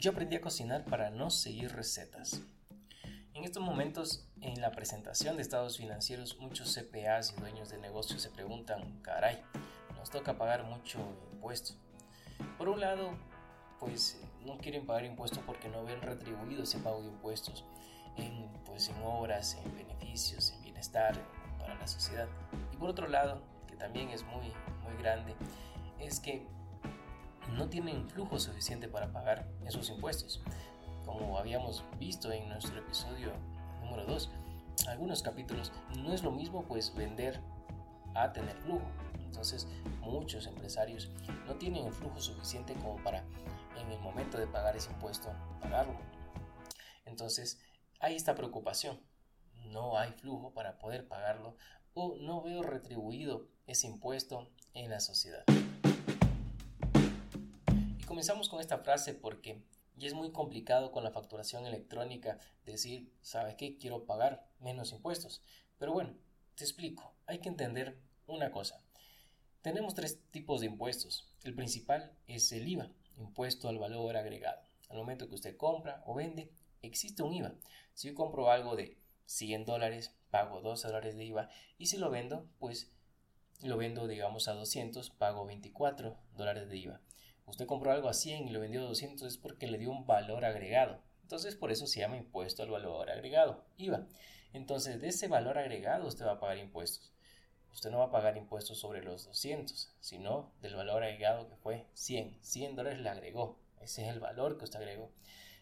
Yo aprendí a cocinar para no seguir recetas. En estos momentos, en la presentación de estados financieros, muchos CPAs y dueños de negocios se preguntan, caray, nos toca pagar mucho impuesto. Por un lado, pues no quieren pagar impuestos porque no ven retribuido ese pago de impuestos en, pues, en obras, en beneficios, en bienestar para la sociedad. Y por otro lado, que también es muy, muy grande, es que no tienen flujo suficiente para pagar esos impuestos. Como habíamos visto en nuestro episodio número 2, algunos capítulos, no es lo mismo pues vender a tener flujo. Entonces muchos empresarios no tienen flujo suficiente como para en el momento de pagar ese impuesto pagarlo. Entonces hay esta preocupación. No hay flujo para poder pagarlo o no veo retribuido ese impuesto en la sociedad. Y comenzamos con esta frase porque ya es muy complicado con la facturación electrónica decir, ¿sabe qué? Quiero pagar menos impuestos. Pero bueno, te explico. Hay que entender una cosa. Tenemos tres tipos de impuestos. El principal es el IVA, impuesto al valor agregado. Al momento que usted compra o vende, existe un IVA. Si yo compro algo de 100 dólares, pago 2 dólares de IVA y si lo vendo, pues lo vendo digamos a 200, pago 24 dólares de IVA. Usted compró algo a 100 y lo vendió a 200 es porque le dio un valor agregado. Entonces por eso se llama impuesto al valor agregado, IVA. Entonces de ese valor agregado usted va a pagar impuestos. Usted no va a pagar impuestos sobre los 200, sino del valor agregado que fue 100. 100 dólares le agregó. Ese es el valor que usted agregó.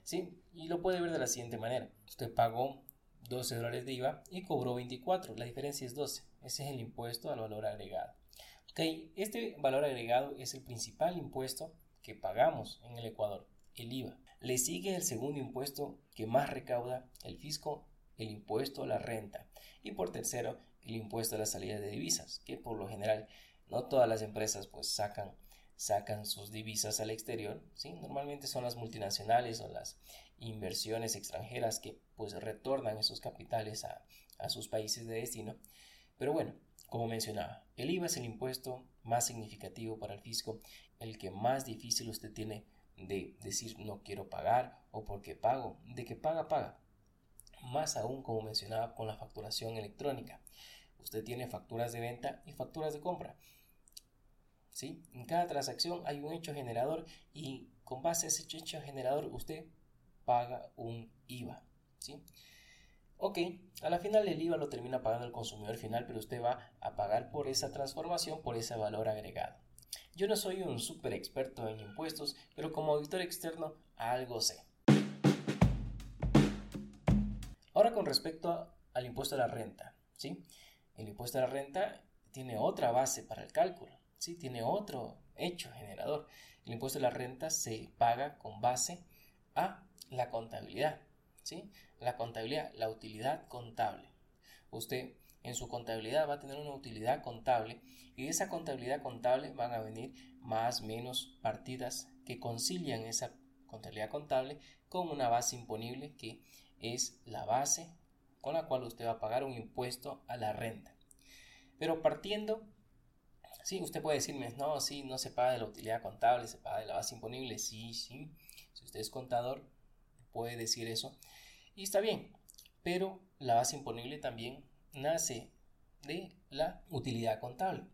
¿Sí? Y lo puede ver de la siguiente manera. Usted pagó 12 dólares de IVA y cobró 24. La diferencia es 12. Ese es el impuesto al valor agregado. Ok, este valor agregado es el principal impuesto que pagamos en el Ecuador, el IVA. Le sigue el segundo impuesto que más recauda el fisco, el impuesto a la renta. Y por tercero, el impuesto a la salida de divisas, que por lo general no todas las empresas pues sacan sus divisas al exterior, ¿sí? Normalmente son las multinacionales o las inversiones extranjeras que pues retornan esos capitales a sus países de destino. Pero bueno, como mencionaba, el IVA es el impuesto más significativo para el fisco, el que más difícil usted tiene de decir no quiero pagar o porque pago, de que paga, paga. Más aún, como mencionaba, con la facturación electrónica. Usted tiene facturas de venta y facturas de compra. En cada transacción hay un hecho generador y con base a ese hecho generador usted paga un IVA, ¿sí? Ok, a la final el IVA lo termina pagando el consumidor final, pero usted va a pagar por esa transformación, por ese valor agregado. Yo no soy un súper experto en impuestos, pero como auditor externo algo sé. Ahora con respecto al impuesto a la renta, ¿sí? El impuesto a la renta tiene otra base para el cálculo. ¿sí? tiene otro hecho generador. El impuesto de la renta se paga con base a la contabilidad. ¿Sí? La contabilidad, la utilidad contable. Usted en su contabilidad va a tener una utilidad contable y de esa contabilidad contable van a venir más menos partidas que concilian esa contabilidad contable con una base imponible que es la base con la cual usted va a pagar un impuesto a la renta. Pero partiendo Sí, usted puede decirme, no, sí, no se paga de la utilidad contable, se paga de la base imponible. Sí, sí. Si usted es contador, puede decir eso. Y está bien. Pero la base imponible también nace de la utilidad contable.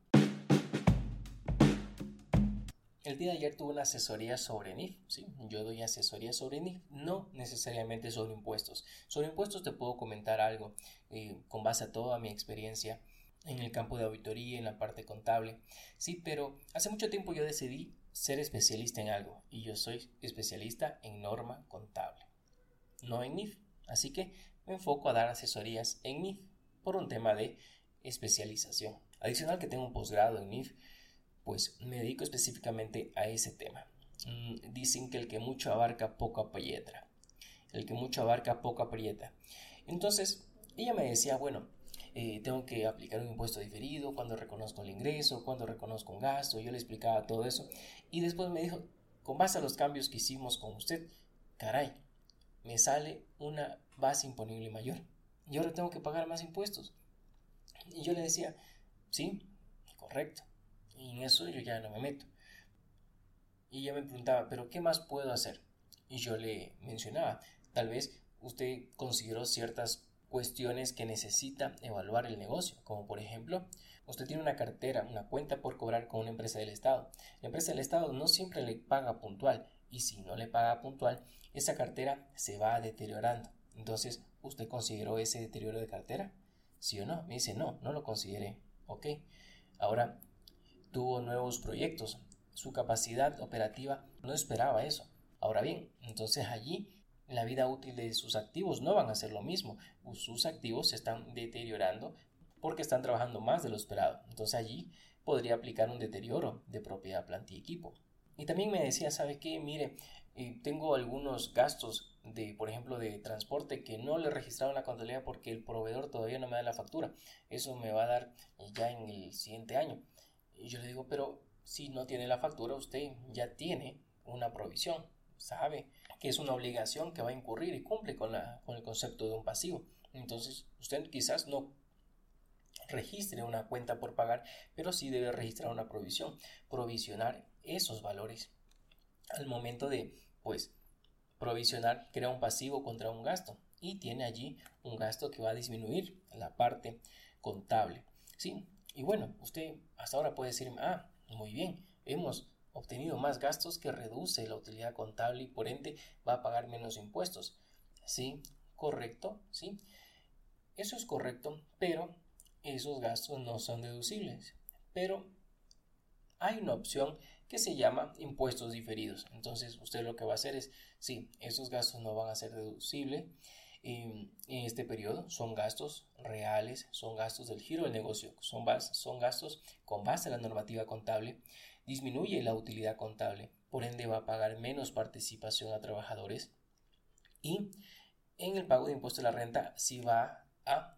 El día de ayer tuve una asesoría sobre NIF, ¿sí? Yo doy asesoría sobre NIF, no necesariamente sobre impuestos. Sobre impuestos te puedo comentar algo eh, con base a toda mi experiencia en el campo de auditoría, en la parte contable. Sí, pero hace mucho tiempo yo decidí ser especialista en algo y yo soy especialista en norma contable, no en NIF. Así que me enfoco a dar asesorías en NIF por un tema de especialización. Adicional que tengo un posgrado en NIF, pues me dedico específicamente a ese tema. Mm, dicen que el que mucho abarca poco aprieta. El que mucho abarca poco aprieta. Entonces, ella me decía, bueno, eh, tengo que aplicar un impuesto diferido, cuando reconozco el ingreso, cuando reconozco un gasto, yo le explicaba todo eso y después me dijo, con base a los cambios que hicimos con usted, caray, me sale una base imponible mayor y ahora tengo que pagar más impuestos. Y yo le decía, sí, correcto, y en eso yo ya no me meto. Y ella me preguntaba, pero ¿qué más puedo hacer? y yo le mencionaba, tal vez usted consideró ciertas cuestiones que necesita evaluar el negocio, como por ejemplo, usted tiene una cartera, una cuenta por cobrar con una empresa del Estado. La empresa del Estado no siempre le paga puntual y si no le paga puntual, esa cartera se va deteriorando. Entonces, ¿usted consideró ese deterioro de cartera? ¿Sí o no? Me dice, no, no lo consideré. Ok. Ahora, tuvo nuevos proyectos. Su capacidad operativa no esperaba eso. Ahora bien, entonces allí la vida útil de sus activos no van a ser lo mismo. Sus activos se están deteriorando porque están trabajando más de lo esperado. Entonces allí podría aplicar un deterioro de propiedad, planta y equipo. Y también me decía, ¿sabe qué? Mire, eh, tengo algunos gastos de, por ejemplo, de transporte que no le en la contabilidad porque el proveedor todavía no me da la factura. Eso me va a dar ya en el siguiente año. Y yo le digo, pero si no tiene la factura, usted ya tiene una provisión, sabe que es una obligación que va a incurrir y cumple con, la, con el concepto de un pasivo. Entonces, usted quizás no registre una cuenta por pagar, pero sí debe registrar una provisión, provisionar esos valores al momento de, pues, provisionar, crea un pasivo contra un gasto y tiene allí un gasto que va a disminuir la parte contable. ¿sí? Y bueno, usted hasta ahora puede decir, ah, muy bien, hemos obtenido más gastos que reduce la utilidad contable y por ende va a pagar menos impuestos. Sí, correcto, sí. Eso es correcto, pero esos gastos no son deducibles. Pero hay una opción que se llama impuestos diferidos. Entonces usted lo que va a hacer es, sí, esos gastos no van a ser deducibles en, este periodo, son gastos reales, son gastos del giro del negocio, son, son gastos con base en la normativa contable disminuye la utilidad contable, por ende va a pagar menos participación a trabajadores y en el pago de impuesto a la renta sí va a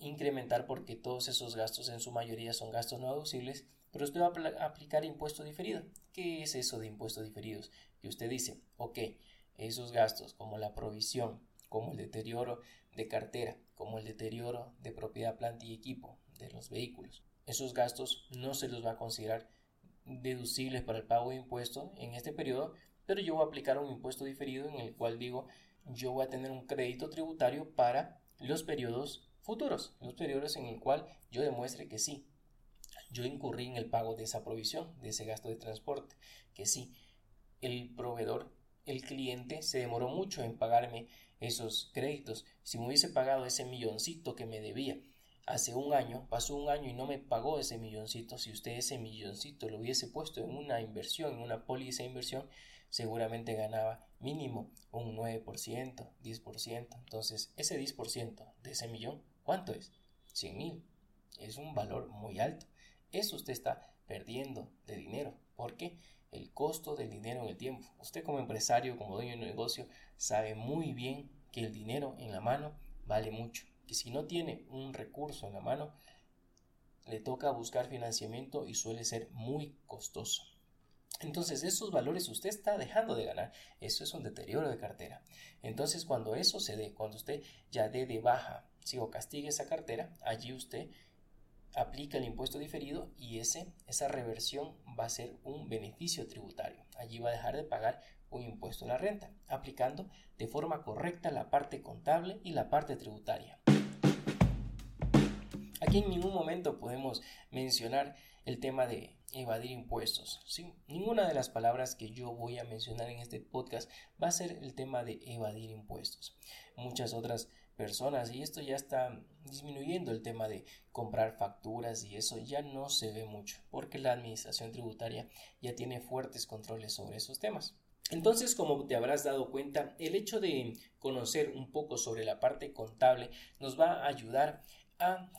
incrementar porque todos esos gastos en su mayoría son gastos no deducibles, pero usted va a aplicar impuesto diferido. ¿Qué es eso de impuestos diferidos? Que usted dice, ok, esos gastos como la provisión, como el deterioro de cartera, como el deterioro de propiedad, planta y equipo de los vehículos, esos gastos no se los va a considerar deducibles para el pago de impuestos en este periodo, pero yo voy a aplicar un impuesto diferido en el cual digo yo voy a tener un crédito tributario para los periodos futuros, los periodos en el cual yo demuestre que sí, yo incurrí en el pago de esa provisión, de ese gasto de transporte, que sí, el proveedor, el cliente se demoró mucho en pagarme esos créditos. Si me hubiese pagado ese milloncito que me debía hace un año, pasó un año y no me pagó ese milloncito, si usted ese milloncito lo hubiese puesto en una inversión, en una póliza de inversión, seguramente ganaba mínimo un 9%, 10%. Entonces, ese 10% de ese millón, ¿cuánto es? 100 mil. Es un valor muy alto. Eso usted está perdiendo de dinero. porque El costo del dinero en el tiempo. Usted como empresario, como dueño de un negocio, sabe muy bien que el dinero en la mano vale mucho que si no tiene un recurso en la mano, le toca buscar financiamiento y suele ser muy costoso. Entonces, esos valores usted está dejando de ganar. Eso es un deterioro de cartera. Entonces, cuando eso se dé, cuando usted ya dé de baja, si o castigue esa cartera, allí usted aplica el impuesto diferido y ese, esa reversión va a ser un beneficio tributario. Allí va a dejar de pagar un impuesto a la renta, aplicando de forma correcta la parte contable y la parte tributaria. Aquí en ningún momento podemos mencionar el tema de evadir impuestos. ¿sí? Ninguna de las palabras que yo voy a mencionar en este podcast va a ser el tema de evadir impuestos. Muchas otras personas y esto ya está disminuyendo el tema de comprar facturas y eso ya no se ve mucho porque la administración tributaria ya tiene fuertes controles sobre esos temas. Entonces, como te habrás dado cuenta, el hecho de conocer un poco sobre la parte contable nos va a ayudar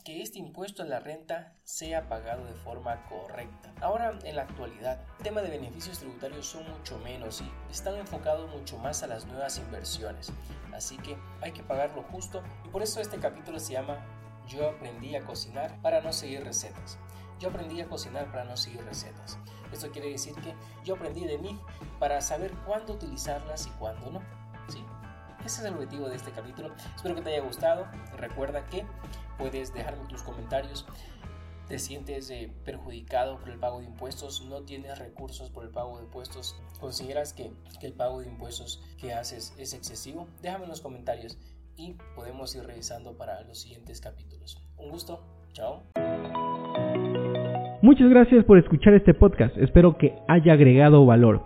que este impuesto a la renta sea pagado de forma correcta. Ahora, en la actualidad, el tema de beneficios tributarios son mucho menos y están enfocados mucho más a las nuevas inversiones. Así que hay que pagarlo justo y por eso este capítulo se llama Yo aprendí a cocinar para no seguir recetas. Yo aprendí a cocinar para no seguir recetas. Esto quiere decir que yo aprendí de mí para saber cuándo utilizarlas y cuándo no. ¿sí? Ese es el objetivo de este capítulo. Espero que te haya gustado. Recuerda que puedes dejarme tus comentarios te sientes eh, perjudicado por el pago de impuestos, no tienes recursos por el pago de impuestos, consideras que, que el pago de impuestos que haces es excesivo, déjame en los comentarios y podemos ir revisando para los siguientes capítulos. Un gusto, chao. Muchas gracias por escuchar este podcast, espero que haya agregado valor.